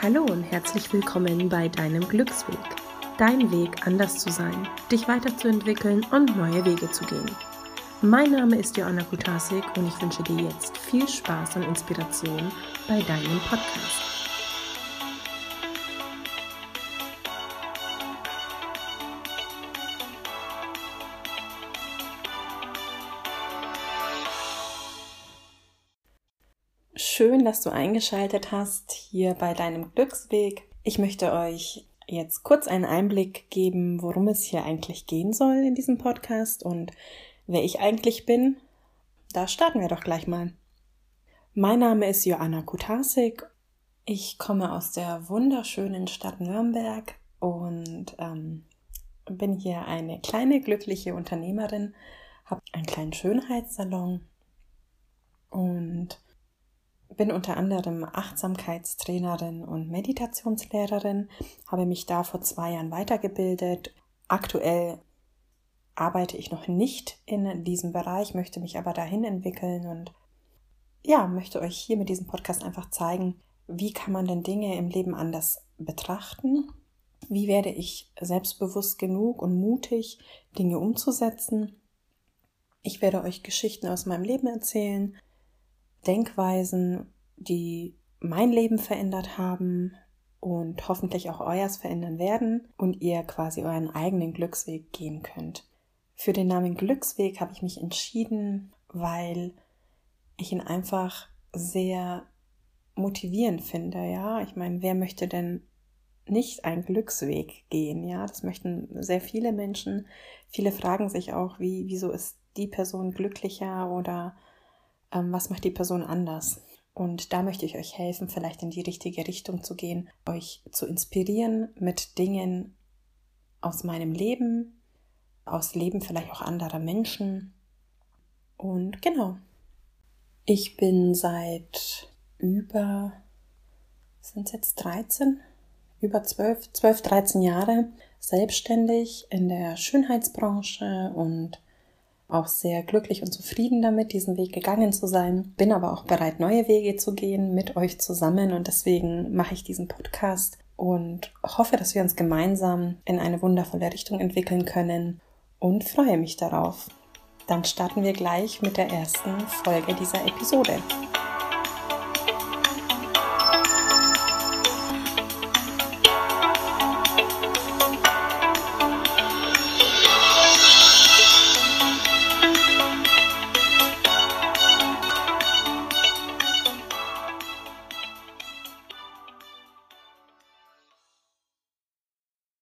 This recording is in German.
Hallo und herzlich willkommen bei deinem Glücksweg. Dein Weg, anders zu sein, dich weiterzuentwickeln und neue Wege zu gehen. Mein Name ist Joanna Kutasik und ich wünsche dir jetzt viel Spaß und Inspiration bei deinem Podcast. Schön, dass du eingeschaltet hast hier bei deinem Glücksweg. Ich möchte euch jetzt kurz einen Einblick geben, worum es hier eigentlich gehen soll in diesem Podcast und wer ich eigentlich bin. Da starten wir doch gleich mal. Mein Name ist Joanna Kutasik. Ich komme aus der wunderschönen Stadt Nürnberg und ähm, bin hier eine kleine glückliche Unternehmerin, habe einen kleinen Schönheitssalon und bin unter anderem Achtsamkeitstrainerin und Meditationslehrerin, habe mich da vor zwei Jahren weitergebildet. Aktuell arbeite ich noch nicht in diesem Bereich, möchte mich aber dahin entwickeln und ja, möchte euch hier mit diesem Podcast einfach zeigen, wie kann man denn Dinge im Leben anders betrachten? Wie werde ich selbstbewusst genug und mutig, Dinge umzusetzen? Ich werde euch Geschichten aus meinem Leben erzählen, Denkweisen, die mein Leben verändert haben und hoffentlich auch euers verändern werden und ihr quasi euren eigenen Glücksweg gehen könnt. Für den Namen Glücksweg habe ich mich entschieden, weil ich ihn einfach sehr motivierend finde, ja. Ich meine, wer möchte denn nicht einen Glücksweg gehen, ja? Das möchten sehr viele Menschen. Viele fragen sich auch, wie, wieso ist die Person glücklicher oder was macht die Person anders. Und da möchte ich euch helfen, vielleicht in die richtige Richtung zu gehen, euch zu inspirieren mit Dingen aus meinem Leben, aus Leben vielleicht auch anderer Menschen. Und genau. Ich bin seit über, sind es jetzt 13? Über 12, 12, 13 Jahre selbstständig in der Schönheitsbranche und auch sehr glücklich und zufrieden damit, diesen Weg gegangen zu sein. Bin aber auch bereit, neue Wege zu gehen mit euch zusammen und deswegen mache ich diesen Podcast und hoffe, dass wir uns gemeinsam in eine wundervolle Richtung entwickeln können und freue mich darauf. Dann starten wir gleich mit der ersten Folge dieser Episode.